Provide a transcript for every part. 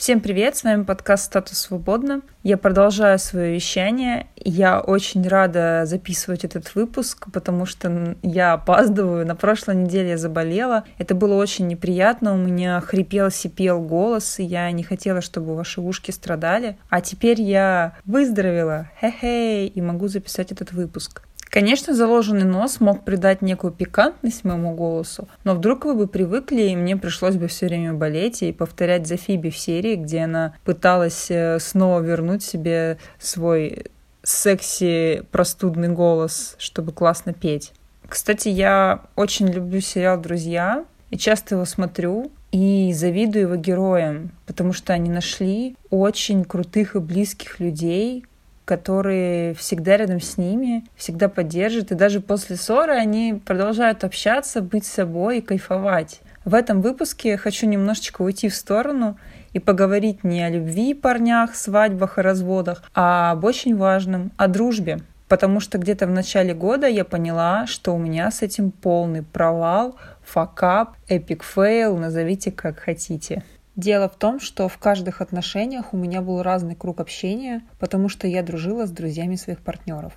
Всем привет, с вами подкаст «Статус свободно». Я продолжаю свое вещание. Я очень рада записывать этот выпуск, потому что я опаздываю. На прошлой неделе я заболела. Это было очень неприятно. У меня хрипел, сипел голос, и я не хотела, чтобы ваши ушки страдали. А теперь я выздоровела. Хе-хей, и могу записать этот выпуск. Конечно, заложенный нос мог придать некую пикантность моему голосу, но вдруг вы бы привыкли, и мне пришлось бы все время болеть и повторять за Фиби в серии, где она пыталась э, снова вернуть себе свой секси простудный голос, чтобы классно петь. Кстати, я очень люблю сериал «Друзья» и часто его смотрю, и завидую его героям, потому что они нашли очень крутых и близких людей, которые всегда рядом с ними, всегда поддержат, и даже после ссоры они продолжают общаться, быть собой и кайфовать. В этом выпуске я хочу немножечко уйти в сторону и поговорить не о любви, парнях, свадьбах и разводах, а об очень важном, о дружбе. Потому что где-то в начале года я поняла, что у меня с этим полный провал, факап, epic fail, назовите как хотите. Дело в том, что в каждых отношениях у меня был разный круг общения, потому что я дружила с друзьями своих партнеров.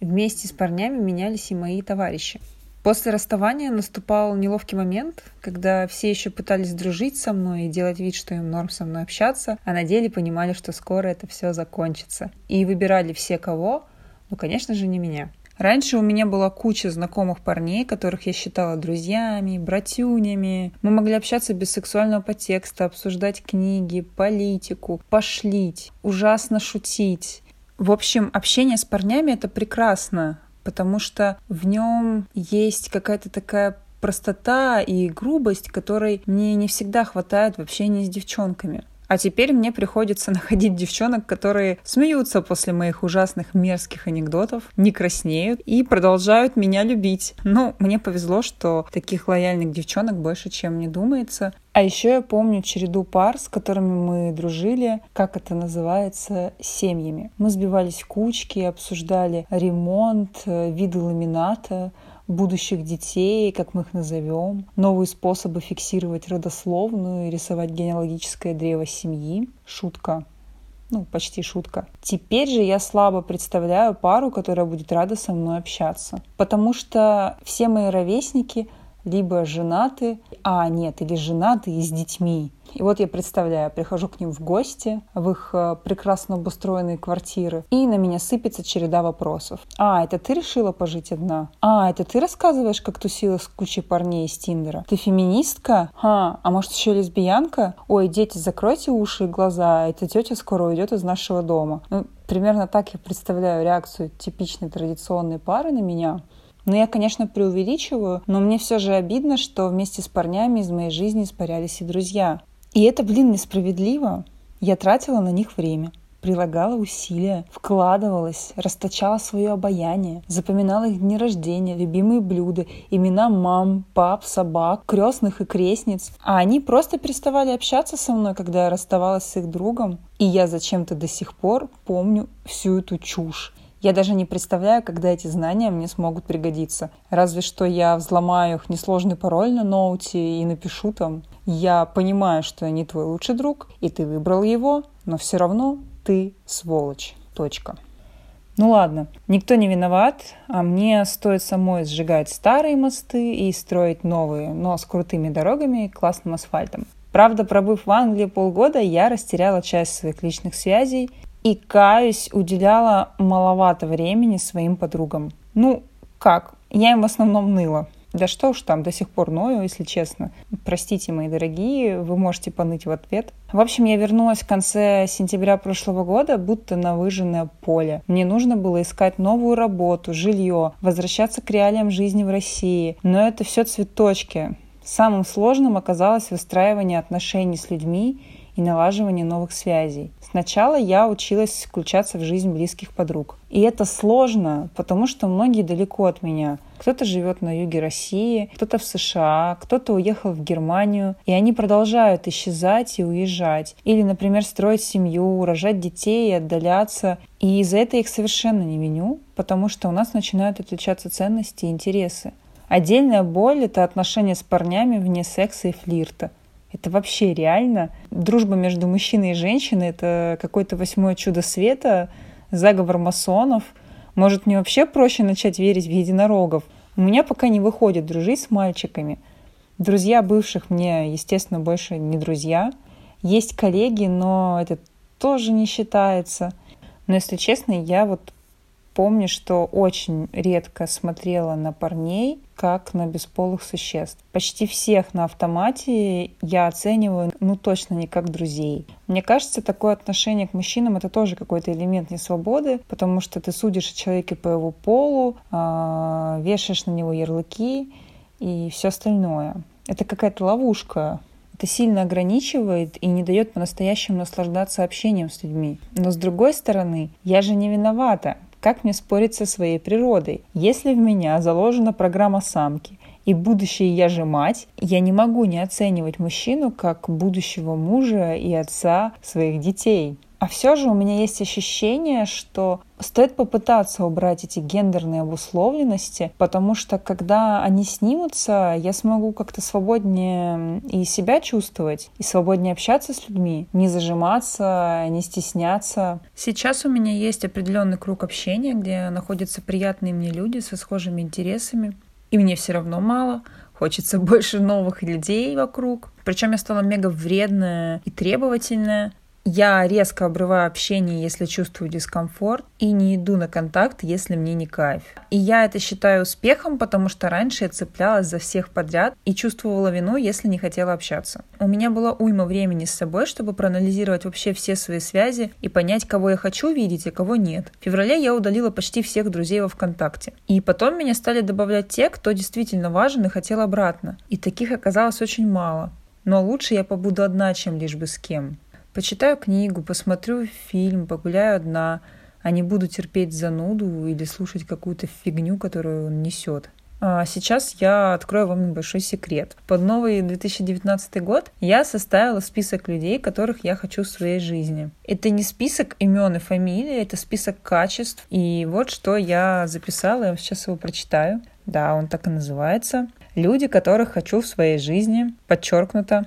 Вместе с парнями менялись и мои товарищи. После расставания наступал неловкий момент, когда все еще пытались дружить со мной и делать вид, что им норм со мной общаться, а на деле понимали, что скоро это все закончится. И выбирали все кого, ну, конечно же, не меня. Раньше у меня была куча знакомых парней, которых я считала друзьями, братюнями. Мы могли общаться без сексуального подтекста, обсуждать книги, политику, пошлить, ужасно шутить. В общем, общение с парнями это прекрасно, потому что в нем есть какая-то такая простота и грубость, которой мне не всегда хватает в общении с девчонками. А теперь мне приходится находить девчонок, которые смеются после моих ужасных мерзких анекдотов, не краснеют и продолжают меня любить. Ну, мне повезло, что таких лояльных девчонок больше, чем мне думается. А еще я помню череду пар, с которыми мы дружили, как это называется, семьями. Мы сбивались в кучки, обсуждали ремонт, э, виды ламината, будущих детей, как мы их назовем, новые способы фиксировать родословную и рисовать генеалогическое древо семьи. Шутка. Ну, почти шутка. Теперь же я слабо представляю пару, которая будет рада со мной общаться. Потому что все мои ровесники либо женаты, а нет, или женаты и с детьми, и вот я представляю, прихожу к ним в гости, в их э, прекрасно обустроенные квартиры, и на меня сыпется череда вопросов. А, это ты решила пожить одна? А, это ты рассказываешь, как тусила с кучей парней из Тиндера? Ты феминистка? А, а может еще лесбиянка? Ой, дети, закройте уши и глаза, эта тетя скоро уйдет из нашего дома. Ну, примерно так я представляю реакцию типичной традиционной пары на меня. Ну, я, конечно, преувеличиваю, но мне все же обидно, что вместе с парнями из моей жизни испарялись и друзья. И это, блин, несправедливо. Я тратила на них время прилагала усилия, вкладывалась, расточала свое обаяние, запоминала их дни рождения, любимые блюда, имена мам, пап, собак, крестных и крестниц. А они просто переставали общаться со мной, когда я расставалась с их другом. И я зачем-то до сих пор помню всю эту чушь. Я даже не представляю, когда эти знания мне смогут пригодиться. Разве что я взломаю их несложный пароль на ноуте и напишу там «Я понимаю, что не твой лучший друг, и ты выбрал его, но все равно ты сволочь». Точка. Ну ладно, никто не виноват, а мне стоит самой сжигать старые мосты и строить новые, но с крутыми дорогами и классным асфальтом. Правда, пробыв в Англии полгода, я растеряла часть своих личных связей и, каюсь, уделяла маловато времени своим подругам. Ну, как? Я им в основном ныла. Да что уж там, до сих пор ною, если честно. Простите, мои дорогие, вы можете поныть в ответ. В общем, я вернулась в конце сентября прошлого года, будто на выжженное поле. Мне нужно было искать новую работу, жилье, возвращаться к реалиям жизни в России. Но это все цветочки. Самым сложным оказалось выстраивание отношений с людьми и налаживание новых связей. Сначала я училась включаться в жизнь близких подруг. И это сложно, потому что многие далеко от меня. Кто-то живет на юге России, кто-то в США, кто-то уехал в Германию, и они продолжают исчезать и уезжать. Или, например, строить семью, рожать детей и отдаляться. И за это их совершенно не виню, потому что у нас начинают отличаться ценности и интересы. Отдельная боль — это отношения с парнями вне секса и флирта. Это вообще реально. Дружба между мужчиной и женщиной — это какое-то восьмое чудо света, заговор масонов. Может, мне вообще проще начать верить в единорогов? У меня пока не выходит дружить с мальчиками. Друзья бывших мне, естественно, больше не друзья. Есть коллеги, но это тоже не считается. Но, если честно, я вот помню, что очень редко смотрела на парней, как на бесполых существ. Почти всех на автомате я оцениваю, ну, точно не как друзей. Мне кажется, такое отношение к мужчинам — это тоже какой-то элемент несвободы, потому что ты судишь о человеке по его полу, э, вешаешь на него ярлыки и все остальное. Это какая-то ловушка, это сильно ограничивает и не дает по-настоящему наслаждаться общением с людьми. Но с другой стороны, я же не виновата. Как мне спорить со своей природой? Если в меня заложена программа самки, и будущее я же мать, я не могу не оценивать мужчину как будущего мужа и отца своих детей. А все же у меня есть ощущение, что стоит попытаться убрать эти гендерные обусловленности, потому что когда они снимутся, я смогу как-то свободнее и себя чувствовать, и свободнее общаться с людьми, не зажиматься, не стесняться. Сейчас у меня есть определенный круг общения, где находятся приятные мне люди со схожими интересами, и мне все равно мало, хочется больше новых людей вокруг. Причем я стала мега вредная и требовательная. Я резко обрываю общение, если чувствую дискомфорт, и не иду на контакт, если мне не кайф. И я это считаю успехом, потому что раньше я цеплялась за всех подряд и чувствовала вину, если не хотела общаться. У меня была уйма времени с собой, чтобы проанализировать вообще все свои связи и понять, кого я хочу видеть, а кого нет. В феврале я удалила почти всех друзей во ВКонтакте. И потом меня стали добавлять те, кто действительно важен и хотел обратно. И таких оказалось очень мало. Но лучше я побуду одна, чем лишь бы с кем. Почитаю книгу, посмотрю фильм, погуляю одна, а не буду терпеть зануду или слушать какую-то фигню, которую он несет. А сейчас я открою вам небольшой секрет. Под новый 2019 год я составила список людей, которых я хочу в своей жизни. Это не список имен и фамилий, это список качеств. И вот что я записала, я сейчас его прочитаю. Да, он так и называется. Люди, которых хочу в своей жизни. Подчеркнуто.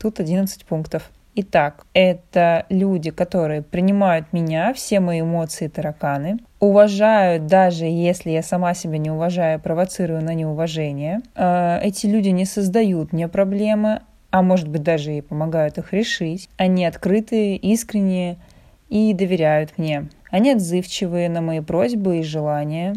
Тут 11 пунктов. Итак, это люди, которые принимают меня, все мои эмоции тараканы, уважают, даже если я сама себя не уважаю, провоцирую на неуважение. Э, эти люди не создают мне проблемы, а может быть даже и помогают их решить. Они открытые, искренние и доверяют мне. Они отзывчивые на мои просьбы и желания.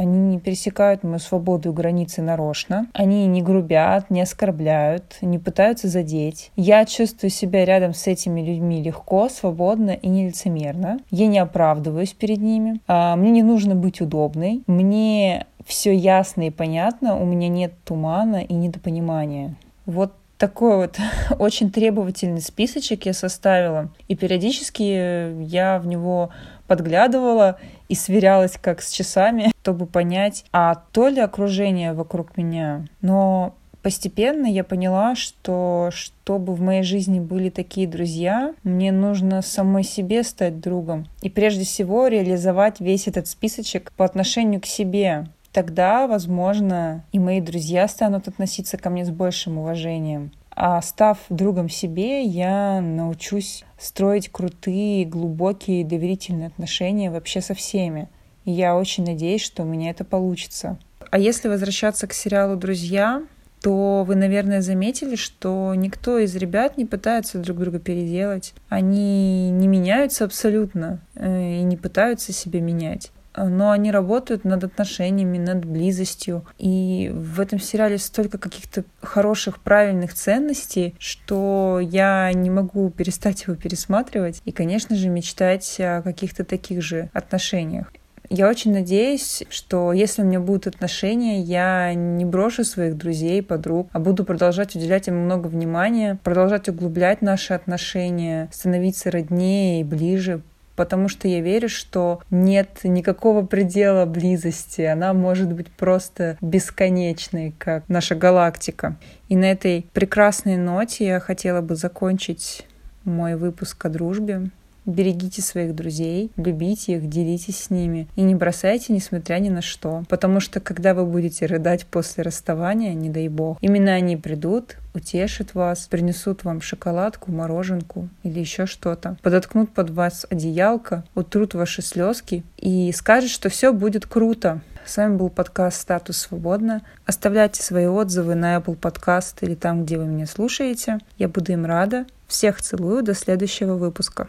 Они не пересекают мою свободу и границы нарочно. Они не грубят, не оскорбляют, не пытаются задеть. Я чувствую себя рядом с этими людьми легко, свободно и нелицемерно. Я не оправдываюсь перед ними. А, мне не нужно быть удобной. Мне все ясно и понятно. У меня нет тумана и недопонимания. Вот такой вот очень требовательный списочек я составила. И периодически я в него подглядывала и сверялась как с часами, чтобы понять, а то ли окружение вокруг меня. Но постепенно я поняла, что чтобы в моей жизни были такие друзья, мне нужно самой себе стать другом. И прежде всего реализовать весь этот списочек по отношению к себе. Тогда, возможно, и мои друзья станут относиться ко мне с большим уважением. А став другом себе, я научусь строить крутые, глубокие, доверительные отношения вообще со всеми. И я очень надеюсь, что у меня это получится. А если возвращаться к сериалу «Друзья», то вы, наверное, заметили, что никто из ребят не пытается друг друга переделать. Они не меняются абсолютно э, и не пытаются себя менять. Но они работают над отношениями, над близостью. И в этом сериале столько каких-то хороших, правильных ценностей, что я не могу перестать его пересматривать и, конечно же, мечтать о каких-то таких же отношениях. Я очень надеюсь, что если у меня будут отношения, я не брошу своих друзей, подруг, а буду продолжать уделять им много внимания, продолжать углублять наши отношения, становиться роднее и ближе, потому что я верю, что нет никакого предела близости, она может быть просто бесконечной, как наша галактика. И на этой прекрасной ноте я хотела бы закончить мой выпуск о дружбе. Берегите своих друзей, любите их, делитесь с ними и не бросайте, несмотря ни на что. Потому что когда вы будете рыдать после расставания, не дай бог, именно они придут, утешат вас, принесут вам шоколадку, мороженку или еще что-то, подоткнут под вас одеялко, утрут ваши слезки и скажут, что все будет круто. С вами был подкаст «Статус свободно». Оставляйте свои отзывы на Apple Podcast или там, где вы меня слушаете. Я буду им рада. Всех целую. До следующего выпуска.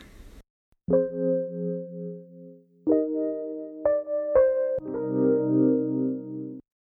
Thank you.